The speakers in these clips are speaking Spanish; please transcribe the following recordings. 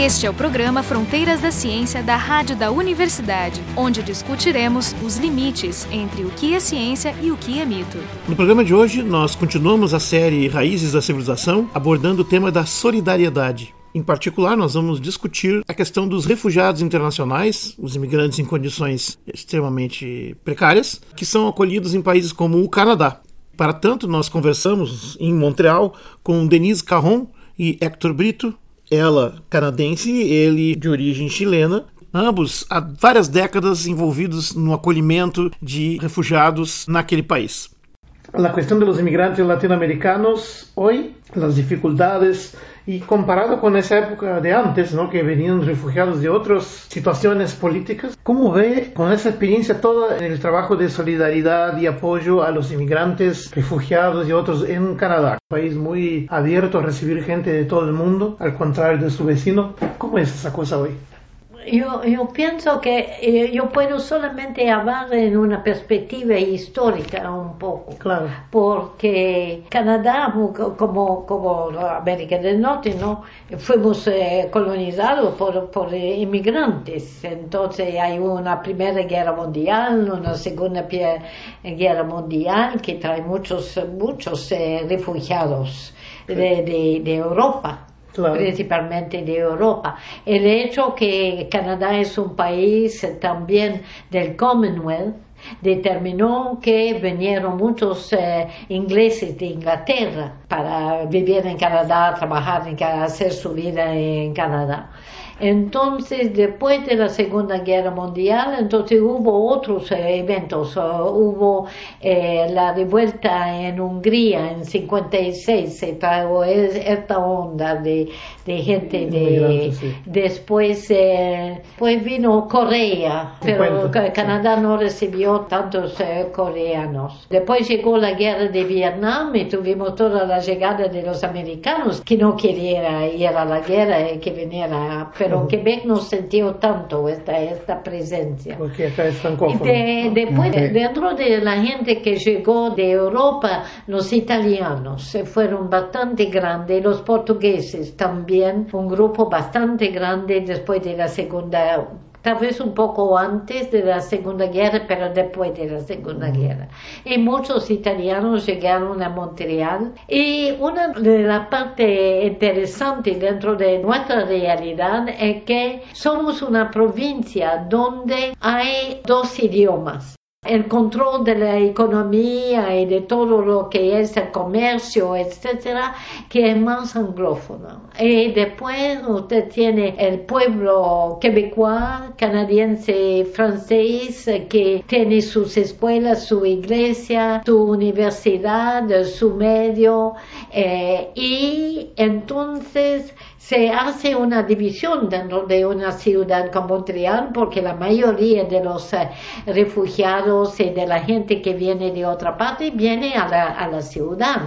Este é o programa Fronteiras da Ciência da Rádio da Universidade, onde discutiremos os limites entre o que é ciência e o que é mito. No programa de hoje, nós continuamos a série Raízes da Civilização, abordando o tema da solidariedade. Em particular, nós vamos discutir a questão dos refugiados internacionais, os imigrantes em condições extremamente precárias, que são acolhidos em países como o Canadá. Para tanto, nós conversamos em Montreal com Denise Carron e Hector Brito, ela canadense, ele de origem chilena, ambos há várias décadas envolvidos no acolhimento de refugiados naquele país. A questão dos imigrantes latino-americanos hoje, as dificuldades Y comparado con esa época de antes, ¿no? que venían refugiados de otras situaciones políticas, ¿cómo ve con esa experiencia todo el trabajo de solidaridad y apoyo a los inmigrantes, refugiados y otros en Canadá? Un país muy abierto a recibir gente de todo el mundo, al contrario de su vecino. ¿Cómo es esa cosa hoy? Yo, yo, pienso que eh, yo puedo solamente hablar en una perspectiva histórica un poco, claro. porque Canadá, como, como América del Norte, ¿no? fuimos eh, colonizados por, por inmigrantes. Entonces hay una primera guerra mundial, una segunda guerra mundial que trae muchos, muchos eh, refugiados de, de, de Europa principalmente de Europa. El hecho que Canadá es un país también del Commonwealth determinó que vinieron muchos eh, ingleses de Inglaterra para vivir en Canadá, trabajar, en, hacer su vida en Canadá. Entonces, después de la Segunda Guerra Mundial, entonces hubo otros eventos. hubo eh, la revuelta en Hungría en 56, se trajo esta onda de, gente de... Después eh, pues vino Corea, pero Canadá no recibió tantos coreanos. Después llegó la guerra de Vietnam y tuvimos toda la llegada de los americanos que no querían ir a la guerra y que viniera pero Quebec no sintió tanto esta, esta presencia. Porque acá es. De, después, dentro de la gente que llegó de Europa, los italianos fueron bastante grandes, los portugueses también, un grupo bastante grande después de la Segunda tal vez un poco antes de la Segunda Guerra, pero después de la Segunda Guerra. Y muchos italianos llegaron a Montreal. Y una de las partes interesantes dentro de nuestra realidad es que somos una provincia donde hay dos idiomas el control de la economía y de todo lo que es el comercio, etcétera, que es más anglófono. Y después usted tiene el pueblo quebecois, canadiense, francés, que tiene sus escuelas, su iglesia, su universidad, su medio, eh, y entonces se hace una división dentro de una ciudad como Montreal porque la mayoría de los eh, refugiados y de la gente que viene de otra parte viene a la, a la ciudad.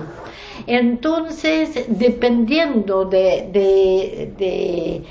Entonces, dependiendo de, de,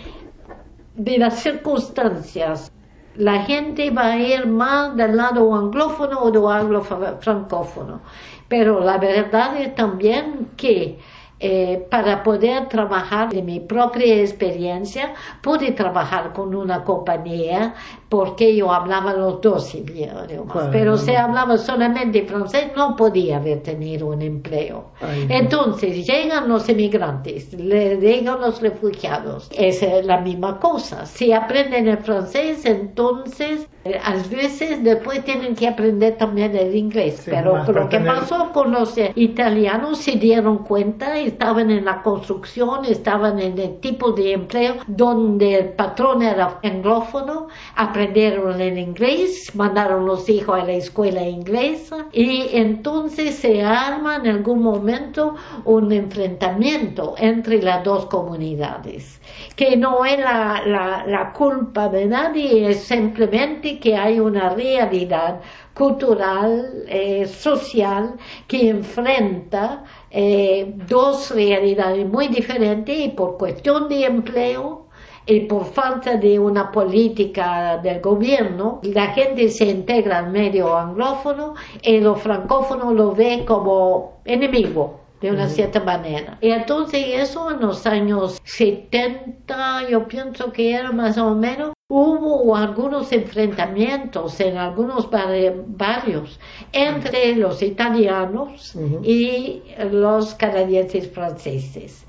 de, las circunstancias, la gente va a ir más del lado anglófono o del lado francófono. Pero la verdad es también que eh, para poder trabajar de mi propia experiencia, pude trabajar con una compañía porque yo hablaba los dos idiomas, pero si hablaba solamente francés no podía haber tenido un empleo. Entonces llegan los emigrantes, le llegan los refugiados, es la misma cosa. Si aprenden el francés, entonces eh, a veces después tienen que aprender también el inglés, pero lo que pasó con los italianos se dieron cuenta, estaban en la construcción, estaban en el tipo de empleo donde el patrón era anglófono, aprendieron el inglés, mandaron los hijos a la escuela inglesa y entonces se arma en algún momento un enfrentamiento entre las dos comunidades, que no es la, la, la culpa de nadie, es simplemente que hay una realidad cultural, eh, social, que enfrenta eh, dos realidades muy diferentes y por cuestión de empleo y por falta de una política del gobierno, la gente se integra al medio anglófono y los francófonos lo ve como enemigo de una cierta manera. Y entonces eso en los años 70, yo pienso que era más o menos, hubo algunos enfrentamientos en algunos barrios entre los italianos y los canadienses franceses.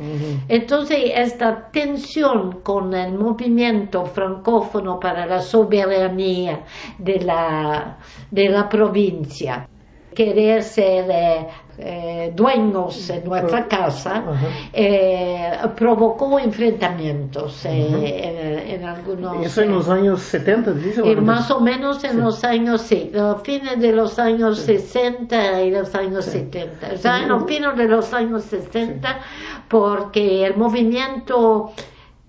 Entonces, esta tensión con el movimiento francófono para la soberanía de la, de la provincia, querer ser eh, eh, dueños en nuestra casa, eh, provocó enfrentamientos en, algunos... ¿Eso en los años 70, dice? más o menos. en los años, sí, a fines de los años 60 y los años 70. O sea, en los fines de los años 60, porque el movimiento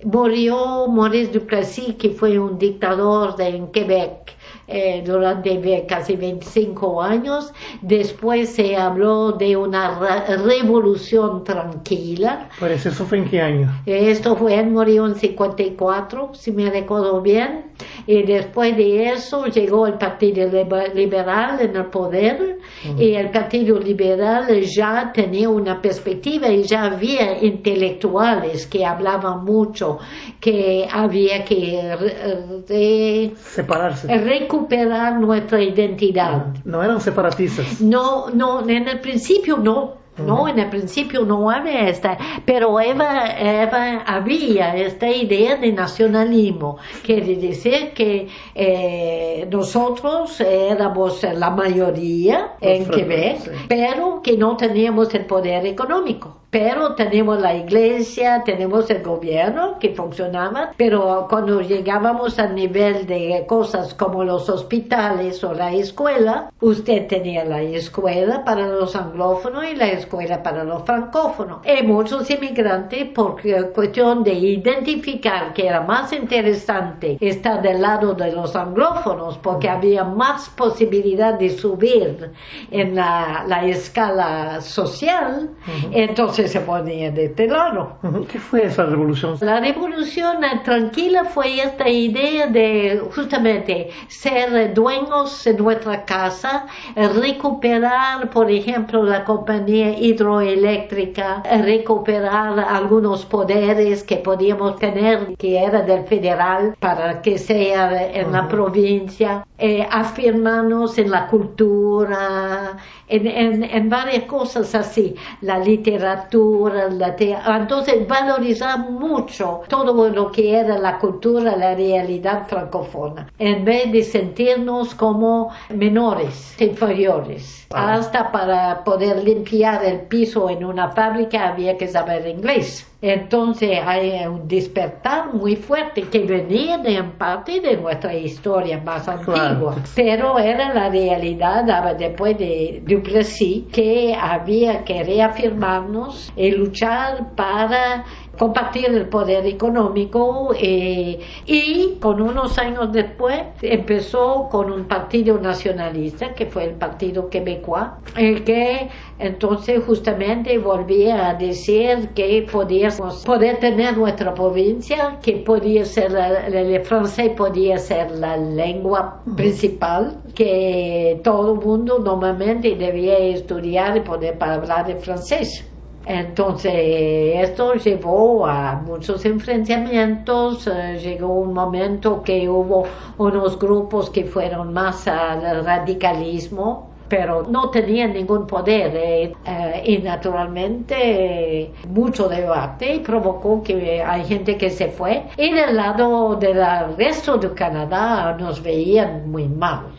murió Maurice Duplessis, que fue un dictador de, en Quebec eh, durante casi 25 años. Después se habló de una revolución tranquila. Pues eso fue en qué año? Esto fue en murió en 54, si me recuerdo bien. Y después de eso llegó el Partido Liberal en el poder y el Partido Liberal ya tenía una perspectiva y ya había intelectuales que hablaban mucho que había que separarse recuperar nuestra identidad. No, eran separatistas. No, no, en el principio no. No, en el principio no había esta, pero Eva, Eva había esta idea de nacionalismo, quiere decir que eh, nosotros éramos la mayoría en Quebec, pero que no teníamos el poder económico pero tenemos la iglesia, tenemos el gobierno que funcionaba, pero cuando llegábamos al nivel de cosas como los hospitales o la escuela, usted tenía la escuela para los anglófonos y la escuela para los francófonos. Y muchos inmigrantes, por cuestión de identificar que era más interesante estar del lado de los anglófonos, porque había más posibilidad de subir en la, escala social, entonces se ponía de este lado. ¿Qué fue esa revolución? La revolución tranquila fue esta idea de justamente ser dueños de nuestra casa, recuperar, por ejemplo, la compañía hidroeléctrica, recuperar algunos poderes que podíamos tener, que era del federal, para que sea en la provincia, eh, afirmarnos en la cultura, en, varias cosas así, la literatura, la entonces valorizar mucho todo lo que era la cultura, la realidad francófona, en vez de sentirnos como menores, inferiores. Hasta para poder limpiar el piso en una fábrica había que saber inglés. Entonces hay un despertar muy fuerte que venía de en parte de nuestra historia más antigua, pero era la realidad después de Duplessis que había que reafirmarnos y luchar para compartir el poder económico eh, y con unos años después empezó con un partido nacionalista que fue el Partido Quebecois, el que entonces justamente volvía a decir que podíamos poder tener nuestra provincia, que podía ser el francés podía ser la lengua principal, que todo el mundo normalmente debía estudiar y poder hablar el francés. Entonces, esto llevó a muchos enfrentamientos, eh, llegó un momento que hubo unos grupos que fueron más al radicalismo, pero no tenían ningún poder eh, eh, y naturalmente mucho debate provocó que hay gente que se fue y del lado del resto de Canadá nos veían muy mal.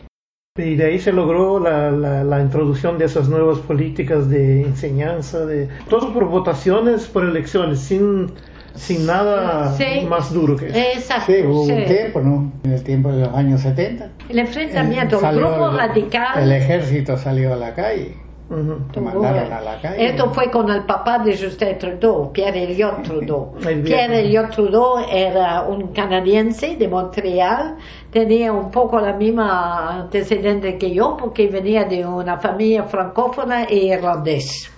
Y de ahí se logró la, la, introducción de esas nuevas políticas de enseñanza, de todo por votaciones, por elecciones, sin, sin nada más duro que eso. Exacto. Sí, hubo un tiempo, ¿no? En el tiempo de los años 70. El enfrentamiento, el, grupo radical. El ejército salió a la calle a la calle. Esto fue con el papá de Justin Trudeau, Pierre Elliott Trudeau. Pierre Elliott Trudeau era un canadiense de Montreal, tenía un poco la misma antecedente que yo porque venía de una familia francófona e irlandesa.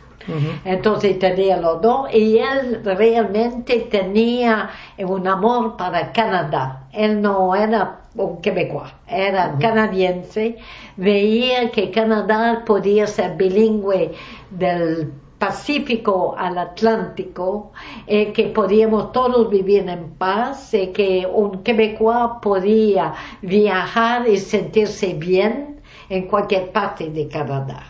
Entonces tenía los dos y él realmente tenía un amor para Canadá. Él no era un quebecois, era canadiense. Veía que Canadá podía ser bilingüe del Pacífico al Atlántico, eh, que podíamos todos vivir en paz, eh, que un quebecois podía viajar y sentirse bien en cualquier parte de Canadá.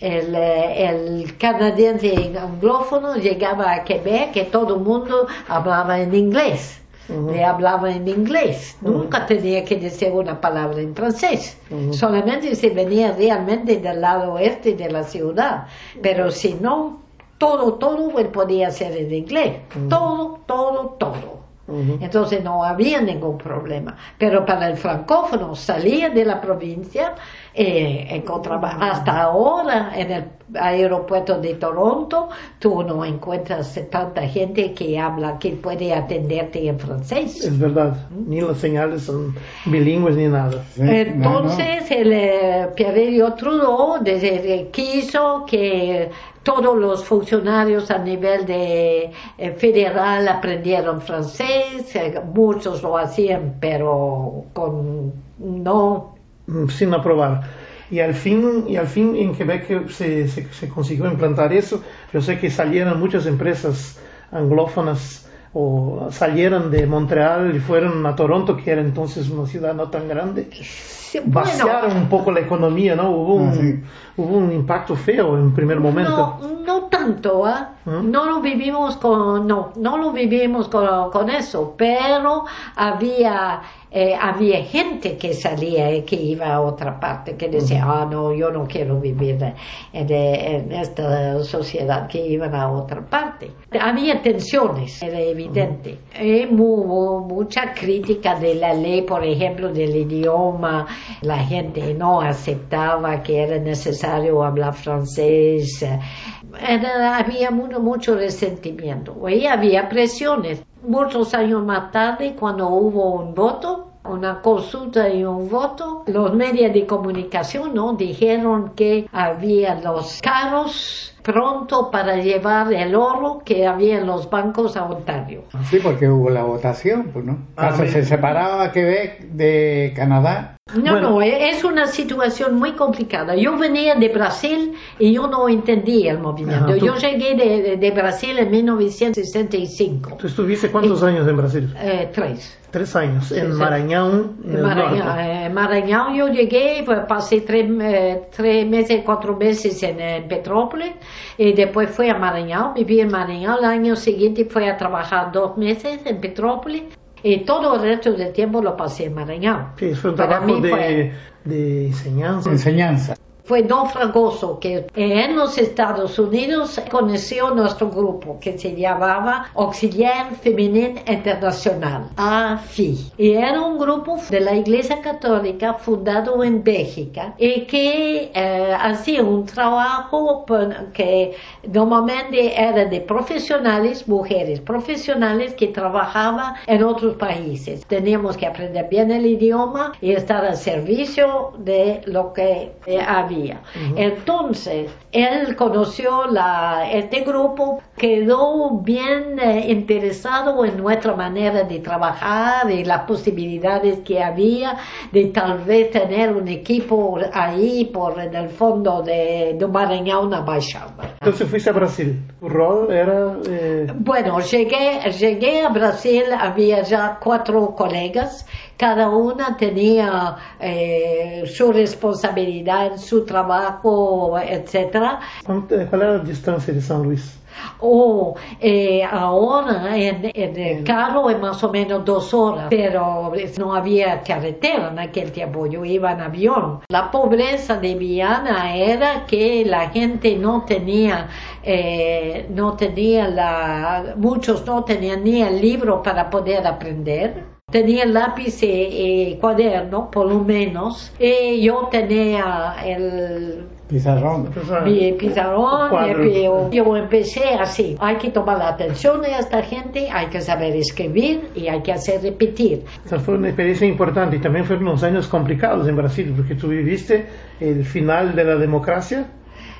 El, eh, el, canadiense anglófono llegaba a Quebec y todo el mundo hablaba en inglés. Le hablaba en inglés, nunca tenía que decir una palabra en francés, solamente si venía realmente del lado oeste de la ciudad, pero si no, todo, todo él podía hacer en inglés, todo, todo, todo. Entonces no había ningún problema. Pero para el francófono salía de la provincia, eh, encontraba hasta ahora en el aeropuerto de Toronto, tú no encuentras tanta gente que habla, que puede atenderte en francés. Es verdad, ni las señales son bilingües ni nada. Entonces el eh, Pierre Trudeau desde, quiso que todos los funcionarios a nivel de eh, federal aprendieron francés, eh, muchos lo hacían, pero con no mm, sin aprobar. Y al fin, y al fin en Quebec se, se, se consiguió implantar eso. Yo sé que salieron muchas empresas anglófonas o salieron de Montreal y fueron a Toronto, que era entonces una ciudad no tan grande. Vaciaron un poco la economía, ¿no? Hubo un, hubo un impacto feo en primer momento. No, no tanto, ¿eh? No lo vivimos con, no, no lo vivimos con, con eso, pero había eh, había gente que salía y que iba a otra parte, que decía, ah, no, yo no quiero vivir en, en, esta sociedad, que iban a otra parte. Había tensiones, era evidente. Y hubo mucha crítica de la ley, por ejemplo, del idioma. La gente no aceptaba que era necesario hablar francés. Era, había mucho, mucho resentimiento. Y había presiones. Muchos años más tarde, cuando hubo un voto, una consulta y un voto, los medios de comunicación ¿no? dijeron que había los carros pronto para llevar el oro que había en los bancos a Ontario. Sí, porque hubo la votación, pues, ¿no? Ah, se separaba Quebec de Canadá. No, no, es una situación muy complicada. Yo venía de Brasil y yo no entendía el movimiento. yo llegué de, de, Brasil en 1965. ¿Tú estuviste cuántos años en Brasil? Eh, tres. Tres años, en Maranhão. En Maranhão, eh, Maranhão yo llegué, pues, pasé tres, eh, tres meses, cuatro meses en, en Petrópolis y después fui a Maranhão, viví en Maranhão. El año siguiente fui a trabajar dos meses en Petrópolis y todo el resto del tiempo lo pasé en Maranhão. Sí, fue un trabajo de, de enseñanza. Enseñanza fue Don Fragoso que en los Estados Unidos conoció nuestro grupo que se llamaba Auxiliar Femenino Internacional, AFI. Y era un grupo de la Iglesia Católica fundado en Bélgica y que eh, hacía un trabajo que normalmente era de profesionales, mujeres profesionales que trabajaban en otros países. Teníamos que aprender bien el idioma y estar al servicio de lo que había entonces, él conoció la, este grupo, quedó bien eh, interesado en nuestra manera de trabajar y las posibilidades que había de tal vez tener un equipo ahí por en el fondo de, de Maranhão, una baixada. Entonces fuiste a Brasil. ¿Tu rol era...? Eh... Bueno, llegué, llegué a Brasil, había ya cuatro colegas cada una tenía eh, su responsabilidad, su trabajo, etc. ¿Cuál era la distancia de San Luis? Oh, eh, ahora en, el carro es más o menos dos horas, pero no había carretera en aquel tiempo, yo iba en avión. La pobreza de Viana era que la gente no tenía, eh, no tenía la, muchos no tenían ni el libro para poder aprender Tenía lápiz y, cuaderno, por lo menos, y yo tenía el pizarrón, mi pizarrón y yo empecé así. Hay que tomar la atención de esta gente, hay que saber escribir y hay que hacer repetir. Esa fue una experiencia importante y también fueron unos años complicados en Brasil, porque tú viviste el final de la democracia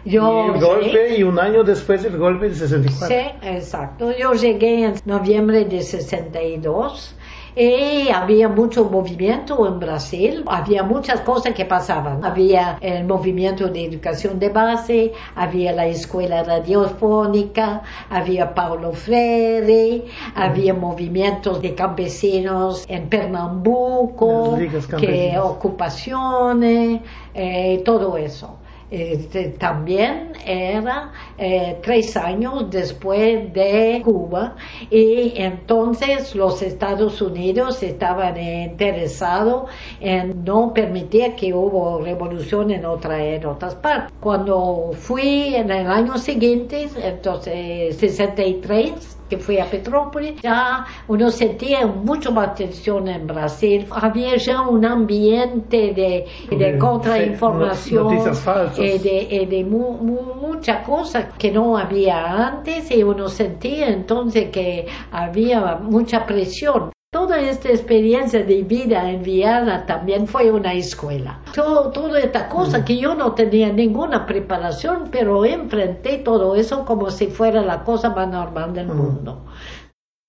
yo, y el golpe y un año después el golpe de 64. Sí, exacto. Yo llegué en noviembre de 62 y había mucho movimiento en Brasil, había muchas cosas que pasaban. Había el movimiento de educación de base, había la escuela radiofónica, había Paulo Freire, había movimientos de campesinos en Pernambuco, que ocupaciones, eh, todo eso. Este, también era eh, tres años después de Cuba y entonces los Estados Unidos estaban interesados en no permitir que hubo revolución en, otra, en otras partes. Cuando fui en el año siguiente, entonces 63, que fui a Petrópolis, ya uno sentía mucho más tensión en Brasil. Había ya un ambiente de, de contrainformación, eh, de, eh, de muchas cosas que no había antes y uno sentía entonces que había mucha presión. Toda esta experiencia de vida en Viana también fue una escuela. Todo, toda esta cosa que yo no tenía ninguna preparación, pero enfrenté todo eso como si fuera la cosa más normal del mundo.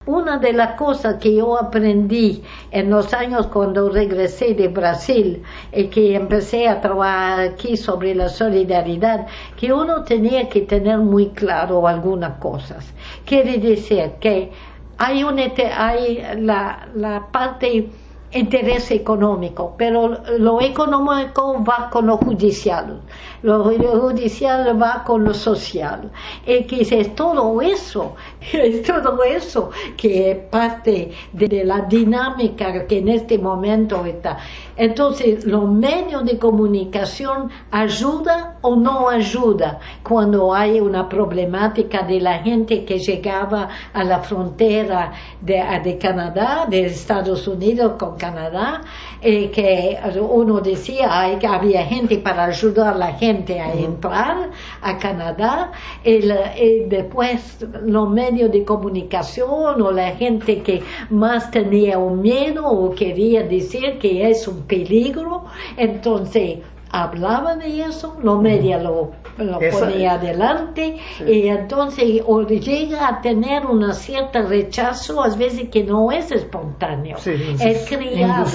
Una de las cosas que yo aprendí en los años cuando regresé de Brasil y que empecé a trabajar aquí sobre la solidaridad, que uno tenía que tener muy claro algunas cosas. Quiere decir que hay, un, hay la, la parte interés económico, pero lo económico va con lo judicial, lo judicial va con lo social, y que todo eso, es todo eso que es parte de la dinámica que en este momento está. Entonces, los medios de comunicación ayuda o no ayuda cuando hay una problemática de la gente que llegaba a la frontera de, de Canadá, de Estados Unidos con Canadá, y que uno decía que había gente para ayudar a la gente a entrar a Canadá, y, y después los medios de comunicación o la gente que más tenía un miedo o quería decir que es un peligro, entonces hablaba de eso, los medios lo, lo ponía adelante y entonces o llega a tener un cierto rechazo, a veces que no es espontáneo, es criado.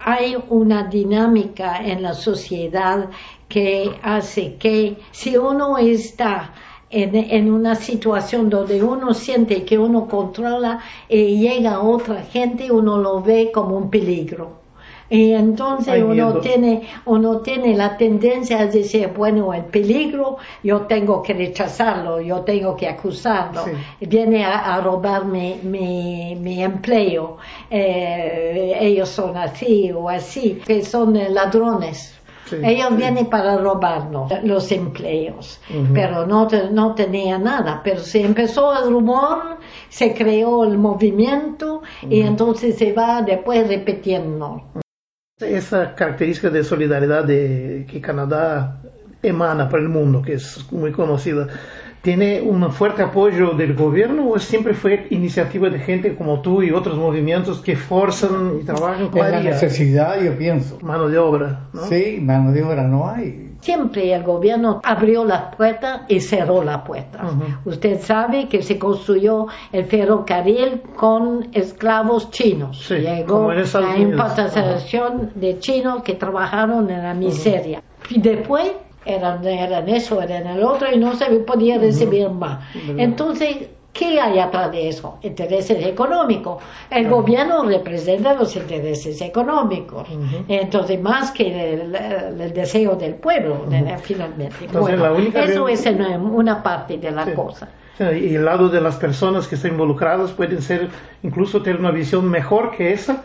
Hay una dinámica en la sociedad que hace que si uno está en, en, una situación donde uno siente que uno controla y llega otra gente, uno lo ve como un peligro. Y entonces uno tiene, uno tiene la tendencia a decir, bueno, el peligro, yo tengo que rechazarlo, yo tengo que acusarlo. Viene a, robar mi, mi, empleo. Eh, ellos son así o así, que son ladrones. Ellos vienen para robarnos los empleos, pero no, no tenía nada. Pero se empezó el rumor, se creó el movimiento y entonces se va después repitiendo. Esa característica de solidaridad de, que Canadá emana para el mundo, que es muy conocida, ¿tiene un fuerte apoyo del gobierno o siempre fue iniciativa de gente como tú y otros movimientos que forzan y trabajan con la necesidad, yo pienso. Mano de obra, ¿no? Sí, mano de obra no hay. Siempre el gobierno abrió la puerta y cerró la puerta. Usted sabe que se construyó el ferrocarril con esclavos chinos. Llegó la importación de chinos que trabajaron en la miseria. Y después eran, eran eso, eran el otro y no se podía recibir más. Entonces ¿Qué hay atrás de eso? Intereses económicos. El gobierno representa los intereses económicos. Entonces, más que el, deseo del pueblo, finalmente. bueno, eso es una parte de la cosa. Y el lado de las personas que están involucradas pueden ser, incluso tener una visión mejor que esa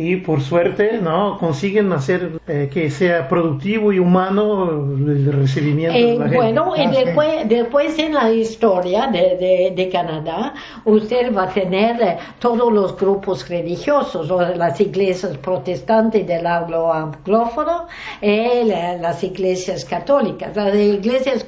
y por suerte no consiguen hacer eh, que sea productivo y humano el recibimiento de la eh, bueno y después, después en la historia de, de, Canadá usted va a tener eh, todos los grupos religiosos o las iglesias protestantes del anglófono y las iglesias católicas. Las iglesias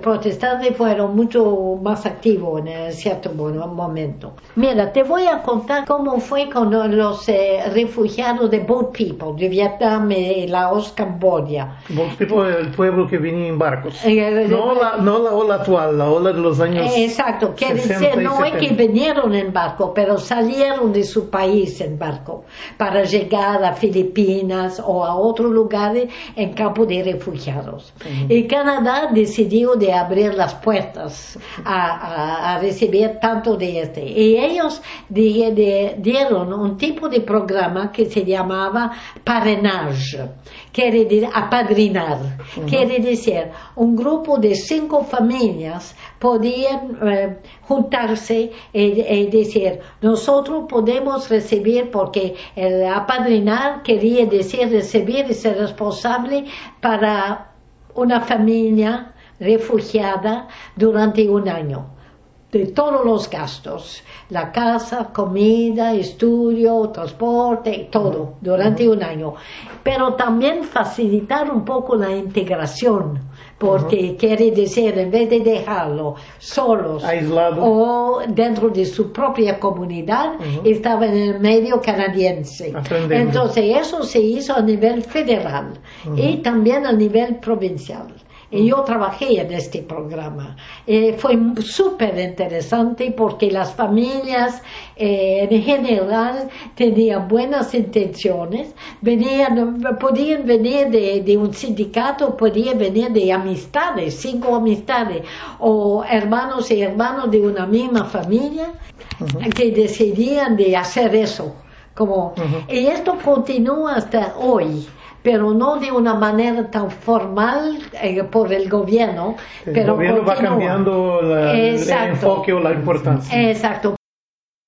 protestantes fueron mucho más activos en cierto momento. Mira te voy a contar cómo fue con los refugiados de Boat People, de Vietnam y Laos, Camboya. Boat People es el pueblo que venía en barcos. Eh, no, la, no la ola actual, la ola de los años. Exacto, quiere 60 decir, no es 70. que vinieron en barco, pero salieron de su país en barco para llegar a Filipinas o a otros lugares en campo de refugiados. Y Canadá decidió de abrir las puertas a, a- a recibir tanto de este. Y ellos de- dieron un tipo de programa que se llamaba parrainage, quiere decir apadrinar, quiere decir un grupo de cinco familias podían eh, juntarse y, y decir nosotros podemos recibir porque el apadrinar quería decir recibir y ser responsable para una familia refugiada durante un año de todos los gastos, la casa, comida, estudio, transporte, todo, durante un año. Pero también facilitar un poco la integración, porque quiere decir, en vez de dejarlo solos Aislado. o dentro de su propia comunidad, estaba en el medio canadiense. Entonces, eso se hizo a nivel federal y también a nivel provincial. Y yo trabajé en este programa. Eh, fue súper interesante porque las familias eh, en general tenían buenas intenciones, venían, podían venir de, de un sindicato, podían venir de amistades, cinco amistades, o hermanos y hermanos de una misma familia que decidían de hacer eso. Como, Y esto continúa hasta hoy pero no de una manera tan formal eh, por el gobierno. El pero gobierno va continúa. cambiando la- el enfoque o la importancia. Exacto.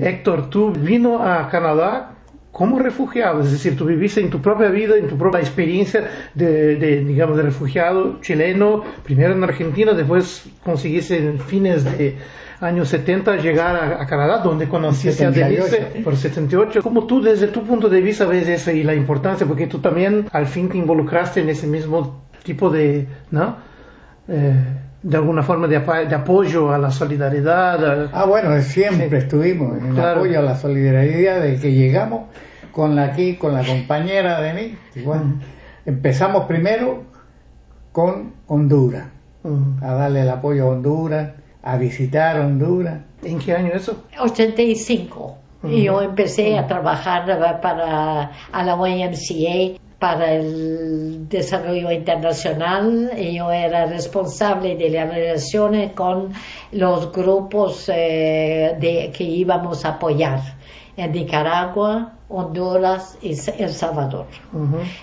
Héctor, tú vino a Canadá como refugiado, es decir, tú viviste en tu propia vida, en tu propia experiencia de, de, digamos, de refugiado chileno, primero en Argentina, después conseguiste en fines de años 70 llegar a, a Canadá, donde conociste a 78. Denise por 78. ¿Cómo tú desde tu punto de vista ves eso y la importancia? Porque tú también al fin te involucraste en ese mismo tipo de, ¿no? Eh, de alguna forma de, apoyo a la solidaridad. a- Ah, bueno, siempre estuvimos en el Claro. apoyo a la solidaridad de que llegamos con la aquí, con la compañera de mí. Igual. Empezamos primero con Honduras, a darle el apoyo a Honduras, a visitar Honduras. ¿En qué año eso? 85. Y yo empecé a trabajar eh, para a la YMCA para el desarrollo internacional y yo era responsable de las relaciones con los grupos eh, de, que íbamos a apoyar en Nicaragua, Honduras y El Salvador.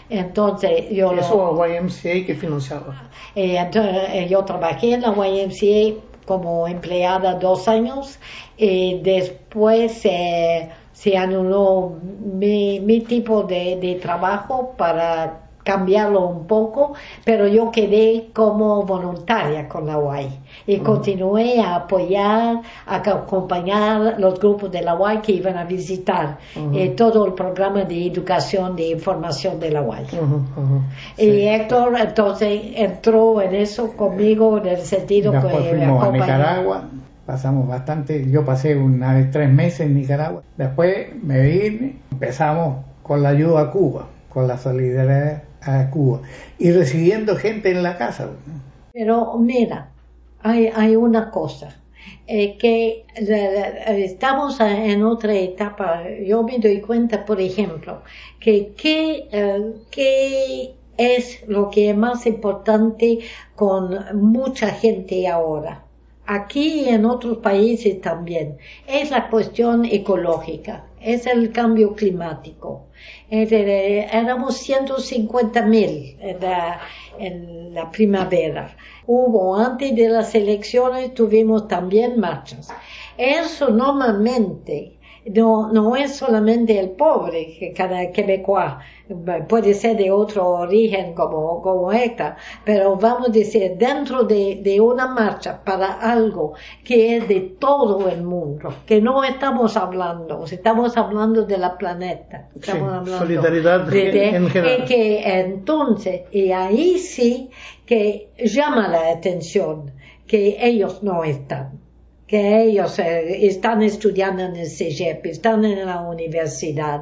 Entonces yo lo- Eso a YMCA que financiaba. eh, entonces, yo trabajé en la YMCA como empleada dos años y después eh, se anuló mi, mi tipo de, de trabajo para cambiarlo un poco, pero yo quedé como voluntaria con la UAI y continué a apoyar, a acompañar los grupos de la UAI que iban a visitar eh, todo el programa de educación, de información de la UAI. Y Héctor entonces entró en eso conmigo en el sentido que fuimos a. Nicaragua, pasamos bastante, yo pasé una vez tres meses en Nicaragua. Después me vine, empezamos con la ayuda a Cuba, con la solidaridad a Cuba, y recibiendo gente en la casa. Pero mira, hay, hay una cosa, eh, que estamos en otra etapa. Yo me doy cuenta, por ejemplo, que qué, eh, es lo que es más importante con mucha gente ahora. Aquí y en otros países también. Es la cuestión ecológica, es el cambio climático. El- Éramos 150 mil en la, en la primavera. Hubo antes de las elecciones, tuvimos también marchas. Eso normalmente no, no es solamente el pobre que cada quebecois, puede ser de otro origen como, como esta, pero vamos a decir, dentro de, de una marcha para algo que es de todo el mundo, que no estamos hablando, estamos hablando de la planeta, estamos Sí, hablando solidaridad de- de- en general. y que entonces, y ahí sí que llama la atención que ellos no están que ellos eh, están estudiando en el CEGEP, están en la universidad,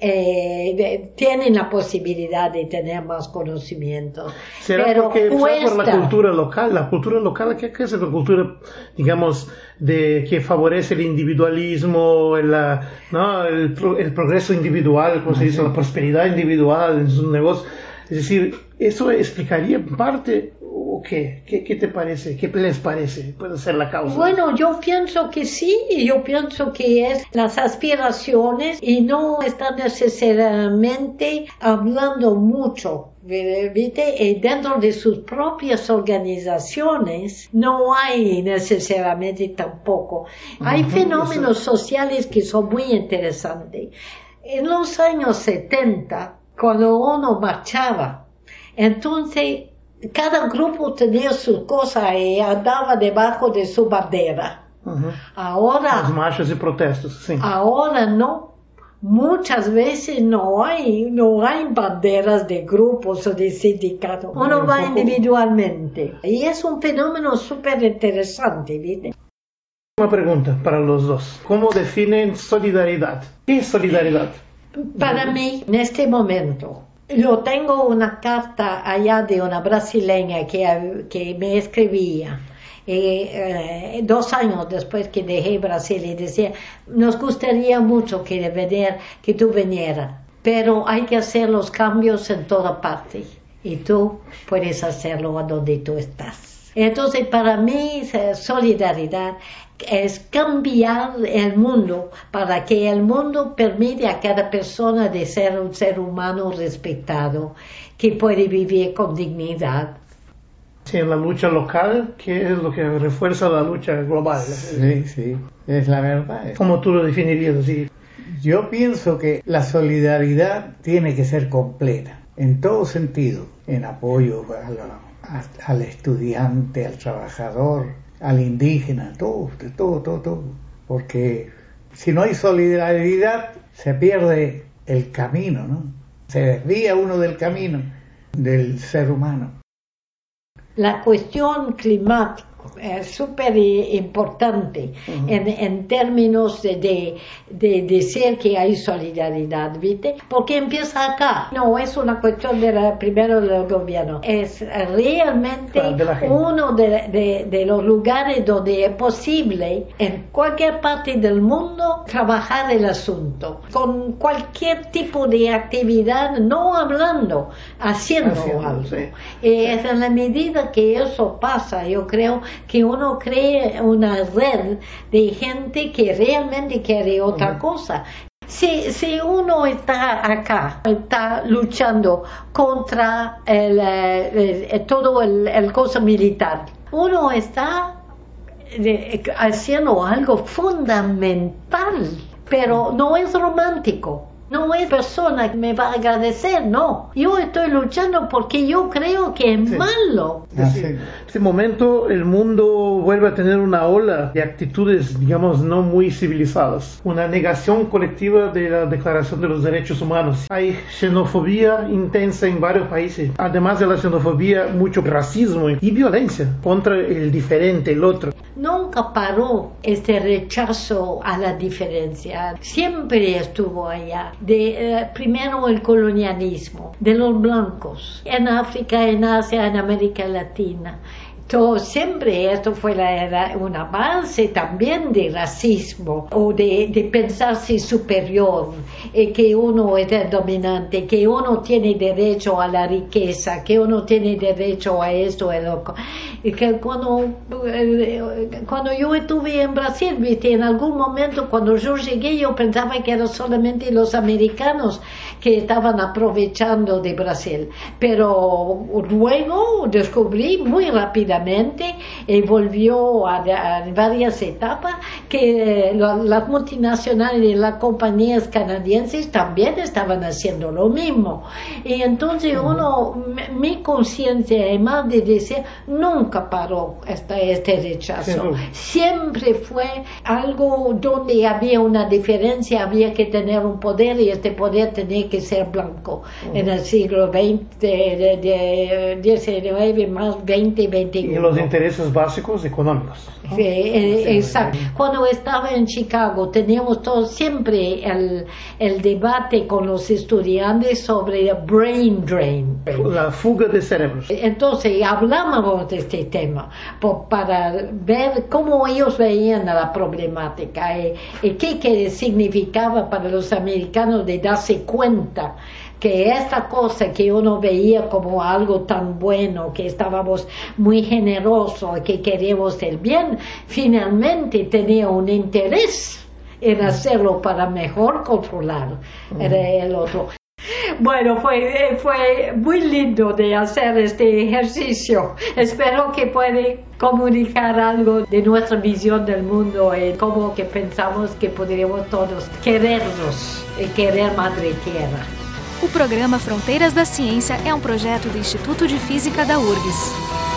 eh, tienen la posibilidad de tener más conocimiento. ¿Será pero porque será cuesta. por la cultura local? La cultura local, ¿qué, qué es la cultura, digamos, de que favorece el individualismo, el, la- ¿no? el, el progreso individual, como se dice, la prosperidad individual en sus negocios? Es decir, ¿eso explicaría parte o qué? ¿Qué, qué te parece? ¿Qué les parece? Puede ser la causa. Bueno, yo pienso que sí, yo pienso que es las aspiraciones y no está necesariamente hablando mucho. ¿Viste? Y dentro de sus propias organizaciones no hay necesariamente tampoco. Hay fenómenos sociales que son muy interesantes. En los años 70, cuando uno marchaba, entonces cada grupo tenía su cosa y andaba debajo de su bandera. Ujú. Ahora, As marchas e protestos, sim. ahora no. Muchas veces no hay, no hay banderas de grupos o de sindicatos. Uno Un va poco- individualmente. Y es un fenómeno súper interesante, ¿viste? Uma pergunta para los dos. ¿Cómo definen solidaridad? ¿Qué es solidaridad? Para mí, en este momento, yo tengo una carta allá de una brasileña que, que me escribía. eh, eh, dos años después que dejé Brasil y decía, nos gustaría mucho que ver que tú vinieras, pero hay que hacer los cambios en toda parte y tú puedes hacerlo a donde tú estás. Entonces, para mí, solidaridad es cambiar el mundo para que el mundo permite a cada persona de ser un ser humano respetado, que puede vivir con dignidad. Sí, la lucha local, que es lo que refuerza la lucha global. Sí, sí, es la verdad. ¿Cómo tú lo definirías así? Yo pienso que la solidaridad tiene que ser completa, en todo sentido, en apoyo a la- al estudiante, al trabajador, al indígena, todo, todo, todo, todo. Porque si no hay solidaridad, se pierde el camino, ¿no? Se desvía uno del camino del ser humano. La cuestión climática es súper i- importante en, en términos de, de, de decir que hay solidaridad, ¿viste? Porque empieza acá. No es una cuestión de la- primero del gobierno, es realmente Claro, uno de, de- los lugares donde es posible en cualquier parte del mundo trabajar el asunto, con cualquier tipo de actividad, no hablando, haciendo, Haciendo, algo. sí. Es en la medida que eso pasa, yo creo que uno cree una red de gente que realmente quiere otra cosa. Si, si uno está acá, está luchando contra el, eh, el- todo el, el cosa militar, uno está eh, haciendo algo fundamental, pero no es romántico. No es persona que me va a agradecer, no. Yo estoy luchando porque yo creo que es Sí. malo. En este momento el mundo vuelve a tener una ola de actitudes, digamos, no muy civilizadas. Una negación colectiva de la Declaración de los Derechos Humanos. Hay xenofobia intensa en varios países. Además de la xenofobia, mucho racismo y violencia contra el diferente, el otro. Nunca paró este rechazo a la diferencia. Siempre estuvo allá. De, eh, primero el colonialismo de los blancos en África, en Asia, en América Latina. Todo, siempre esto fue la- la- un avance también de racismo o de, de pensarse superior, eh, que uno es el dominante, que uno tiene derecho a la riqueza, que uno tiene derecho a esto, lo y que cuando, eh, cuando yo estuve en Brasil, viste, en algún momento cuando yo llegué yo pensaba que eran solamente los americanos que estaban aprovechando de Brasil, pero luego descubrí muy rápidamente y volvió a, a varias etapas que la- las multinacionales y las compañías canadienses también estaban haciendo lo mismo. Y entonces uno, mi- mi conciencia es más de decir, nunca nunca paró este, este rechazo. Siempre fue algo donde había una diferencia, había que tener un poder y este poder tenía que ser blanco. En el siglo XX, de, 19 más 20 y 21. Y los intereses básicos económicos. Sí, eh, exacto. Cuando estaba en Chicago teníamos todo, siempre el, el debate con los estudiantes sobre el brain drain. La fuga de cerebros. Entonces hablábamos de este tema para ver cómo ellos veían la problemática y, y qué, qué significaba para los americanos de darse cuenta que esta cosa que uno veía como algo tan bueno, que estábamos muy generosos, que queríamos el bien, finalmente tenía un interés en hacerlo para mejor controlar el otro. Bueno, fue, fue muy lindo de hacer este ejercicio. Espero que puede comunicar algo de nuestra visión del mundo y cómo que pensamos que podríamos todos querernos y querer Madre Tierra. O programa Fronteiras da Ciência é um projeto do Instituto de Física da URGS.